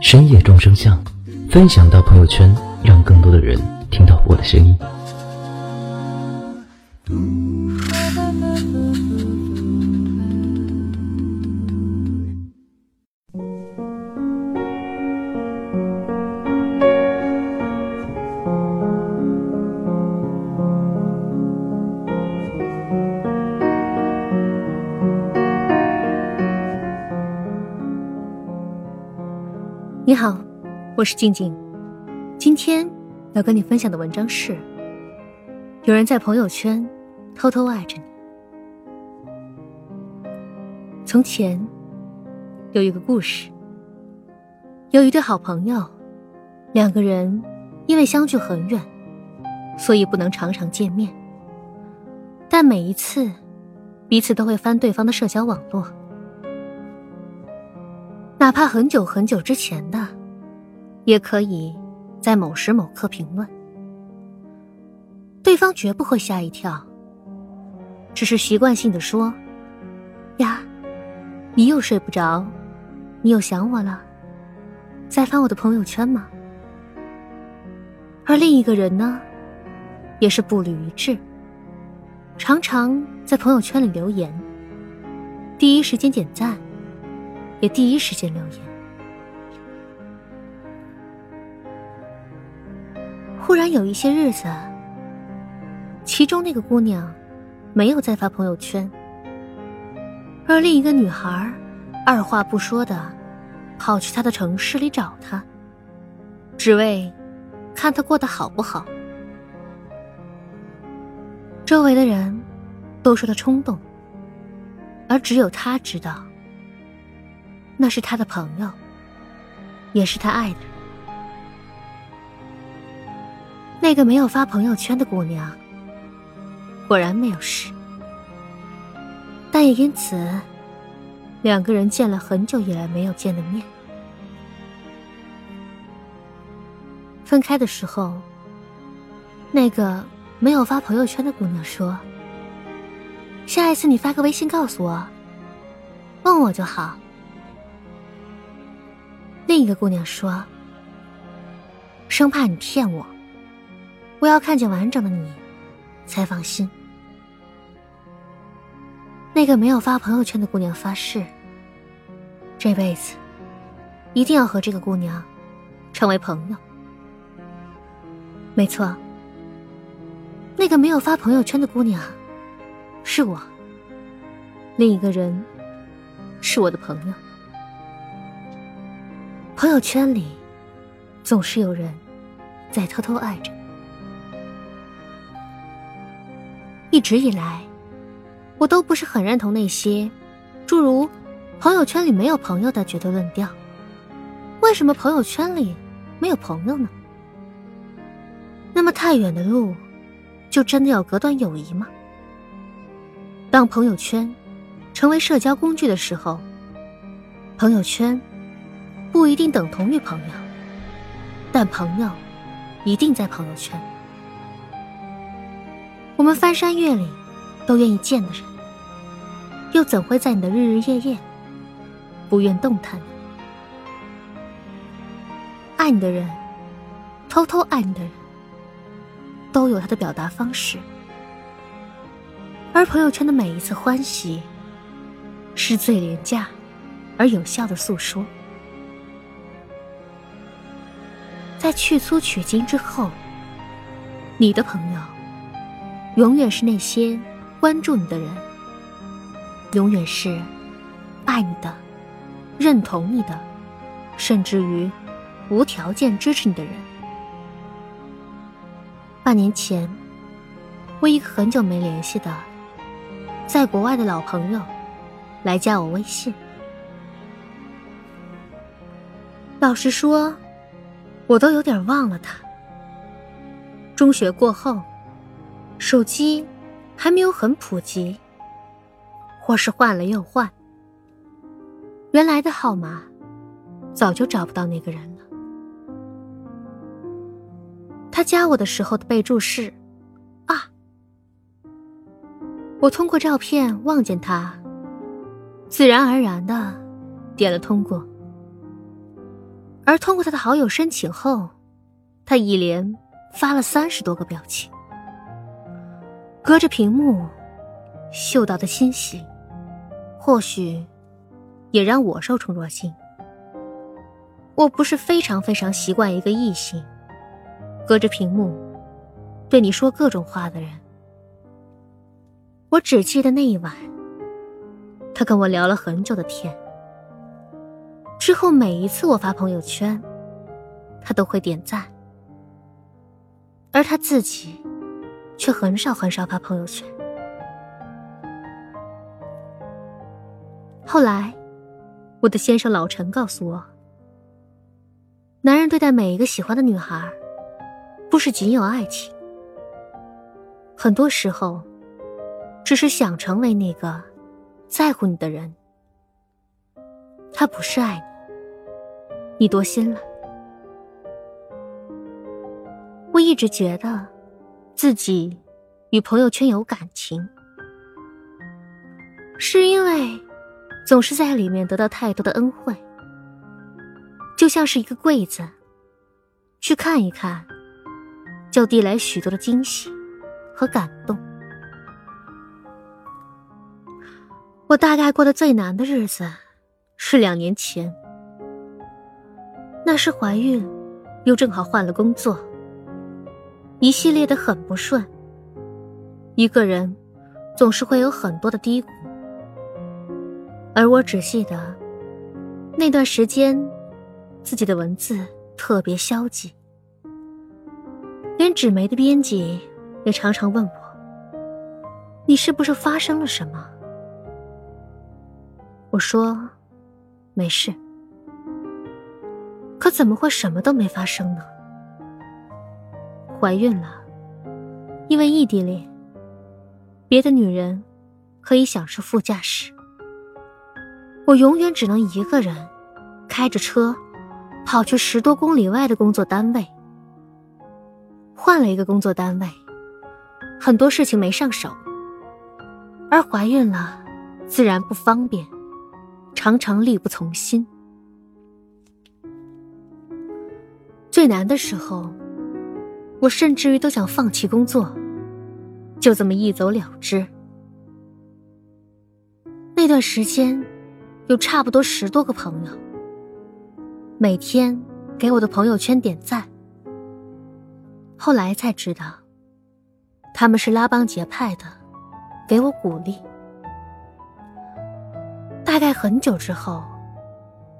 深夜众生相”，分享到朋友圈，让更多的人听到我的声音。你好，我是静静。今天要跟你分享的文章是：有人在朋友圈偷偷爱着你。从前有一个故事，有一对好朋友，两个人因为相距很远，所以不能常常见面，但每一次，彼此都会翻对方的社交网络。哪怕很久很久之前的，也可以在某时某刻评论。对方绝不会吓一跳，只是习惯性的说：“呀，你又睡不着，你又想我了，在翻我的朋友圈吗？”而另一个人呢，也是步履一致，常常在朋友圈里留言，第一时间点赞。也第一时间留言。忽然有一些日子，其中那个姑娘没有再发朋友圈，而另一个女孩二话不说的跑去她的城市里找她，只为看她过得好不好。周围的人都说她冲动，而只有她知道。那是他的朋友，也是他爱的人。那个没有发朋友圈的姑娘，果然没有事，但也因此，两个人见了很久以来没有见的面。分开的时候，那个没有发朋友圈的姑娘说：“下一次你发个微信告诉我，问我就好。”另一个姑娘说：“生怕你骗我，我要看见完整的你，才放心。”那个没有发朋友圈的姑娘发誓：“这辈子一定要和这个姑娘成为朋友。”没错，那个没有发朋友圈的姑娘是我，另一个人是我的朋友。朋友圈里，总是有人在偷偷爱着。一直以来，我都不是很认同那些诸如“朋友圈里没有朋友”的绝对论调。为什么朋友圈里没有朋友呢？那么太远的路，就真的要隔断友谊吗？当朋友圈成为社交工具的时候，朋友圈。不一定等同于朋友，但朋友一定在朋友圈。我们翻山越岭都愿意见的人，又怎会在你的日日夜夜不愿动弹呢？爱你的人，偷偷爱你的人，都有他的表达方式。而朋友圈的每一次欢喜，是最廉价而有效的诉说。在去粗取精之后，你的朋友永远是那些关注你的人，永远是爱你的、认同你的，甚至于无条件支持你的人。半年前，我一个很久没联系的在国外的老朋友来加我微信，老实说，我都有点忘了他。中学过后，手机还没有很普及，或是换了又换，原来的号码早就找不到那个人了。他加我的时候的备注是“啊”，我通过照片望见他，自然而然的点了通过。而通过他的好友申请后，他一连。发了三十多个表情，隔着屏幕嗅到的欣喜，或许也让我受宠若惊。我不是非常非常习惯一个异性隔着屏幕对你说各种话的人。我只记得那一晚，他跟我聊了很久的天。之后每一次我发朋友圈，他都会点赞。而他自己，却很少很少发朋友圈。后来，我的先生老陈告诉我，男人对待每一个喜欢的女孩，不是仅有爱情，很多时候，只是想成为那个在乎你的人。他不是爱你，你多心了。我一直觉得，自己与朋友圈有感情，是因为总是在里面得到太多的恩惠，就像是一个柜子，去看一看，就递来许多的惊喜和感动。我大概过得最难的日子是两年前，那时怀孕，又正好换了工作。一系列的很不顺。一个人总是会有很多的低谷，而我只记得那段时间，自己的文字特别消极，连纸媒的编辑也常常问我：“你是不是发生了什么？”我说：“没事。”可怎么会什么都没发生呢？怀孕了，因为异地恋，别的女人可以享受副驾驶，我永远只能一个人开着车跑去十多公里外的工作单位。换了一个工作单位，很多事情没上手，而怀孕了，自然不方便，常常力不从心。最难的时候。我甚至于都想放弃工作，就这么一走了之。那段时间，有差不多十多个朋友，每天给我的朋友圈点赞。后来才知道，他们是拉帮结派的，给我鼓励。大概很久之后，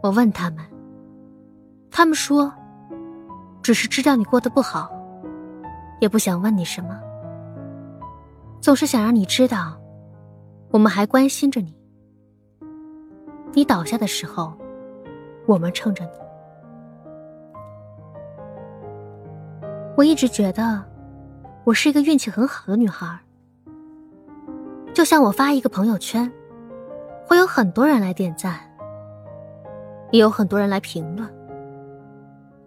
我问他们，他们说，只是知道你过得不好。也不想问你什么，总是想让你知道，我们还关心着你。你倒下的时候，我们撑着你。我一直觉得，我是一个运气很好的女孩。就像我发一个朋友圈，会有很多人来点赞，也有很多人来评论，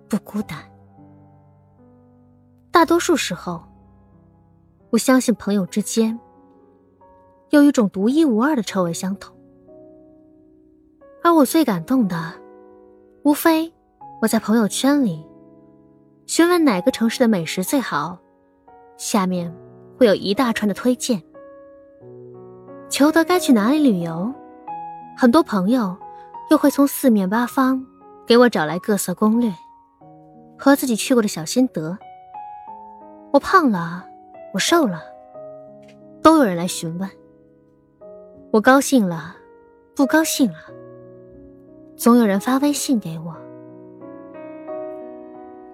不孤单。大多数时候，我相信朋友之间有一种独一无二的臭味相同，而我最感动的，无非我在朋友圈里询问哪个城市的美食最好，下面会有一大串的推荐，求得该去哪里旅游，很多朋友又会从四面八方给我找来各色攻略和自己去过的小心得。我胖了，我瘦了，都有人来询问。我高兴了，不高兴了，总有人发微信给我。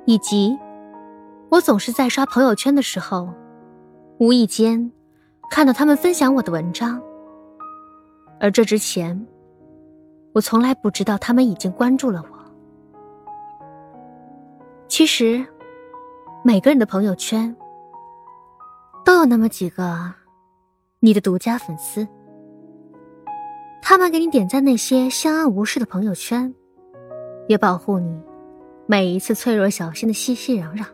以及，我总是在刷朋友圈的时候，无意间看到他们分享我的文章，而这之前，我从来不知道他们已经关注了我。其实，每个人的朋友圈都有那么几个你的独家粉丝，他们给你点赞那些相安无事的朋友圈，也保护你每一次脆弱小心的熙熙攘攘。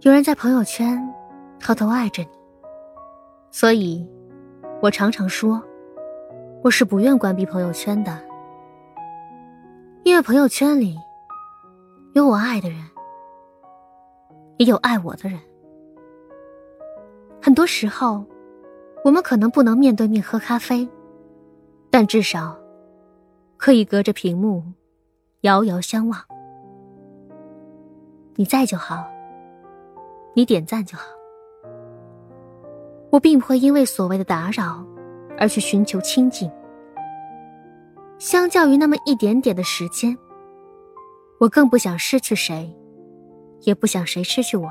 有人在朋友圈偷偷爱着你，所以，我常常说，我是不愿关闭朋友圈的。因为朋友圈里有我爱的人，也有爱我的人。很多时候，我们可能不能面对面喝咖啡，但至少可以隔着屏幕遥遥相望。你在就好，你点赞就好。我并不会因为所谓的打扰而去寻求清静。相较于那么一点点的时间，我更不想失去谁，也不想谁失去我。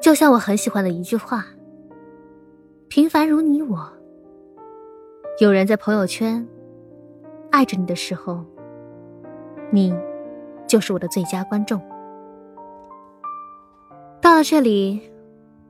就像我很喜欢的一句话：“平凡如你我，有人在朋友圈爱着你的时候，你就是我的最佳观众。”到了这里，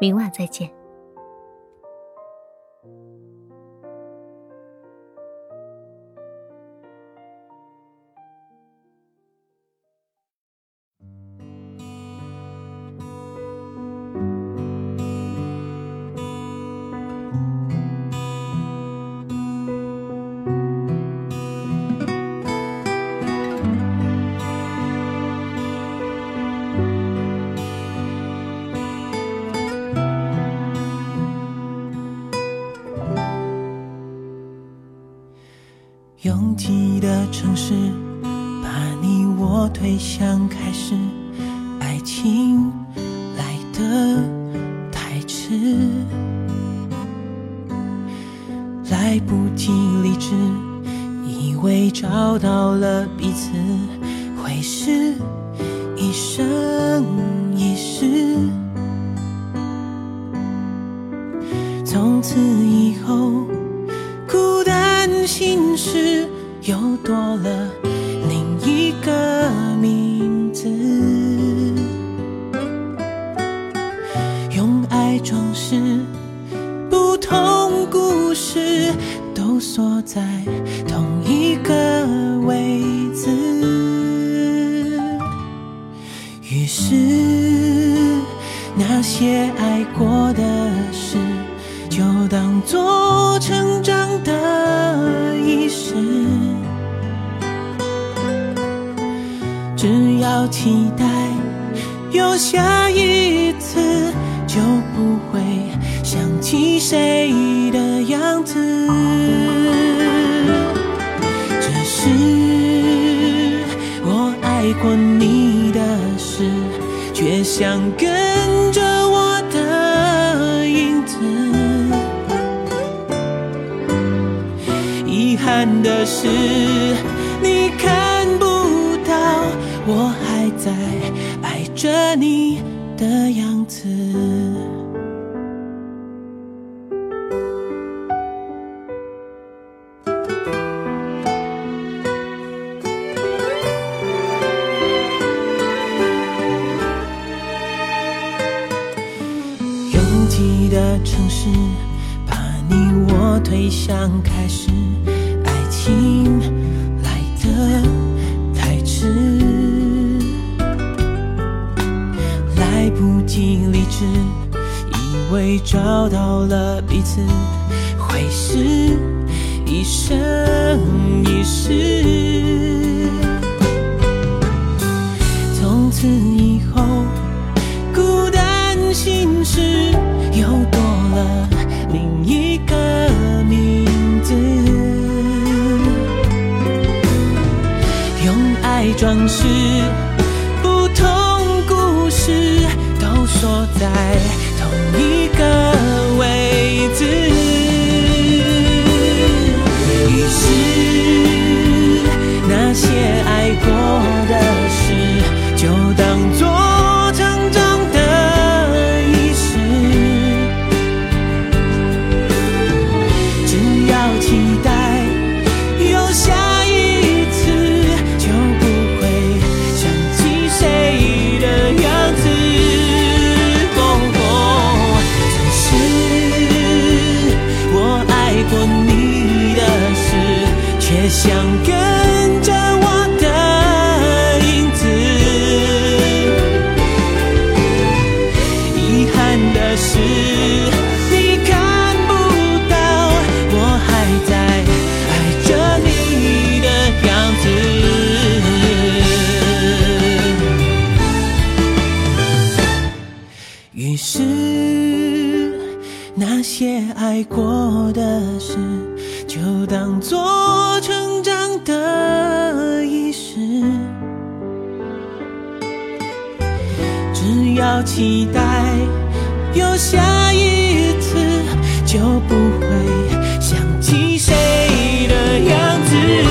明晚再见。拥挤的城市，把你我推向开始，爱情来得太迟，来不及理智，以为找到了彼此，会是一生一世，从此以后。孤心事又多了另一个名字，用爱装饰不同故事，都锁在同一个位置。于是那些爱过的事，就当作下一次，就不会想起谁的样子。只是我爱过你的事，却想跟着我的影子。遗憾的是，你看不到我在爱着你的样子。找到了彼此，会是一生一世。从此以后，孤单心事又多了另一个名字。用爱装饰想跟着我的影子。遗憾的是，你看不到我还在爱着你的样子。于是，那些爱过的事，就当做成长的仪式。只要期待有下一次，就不会想起谁的样子。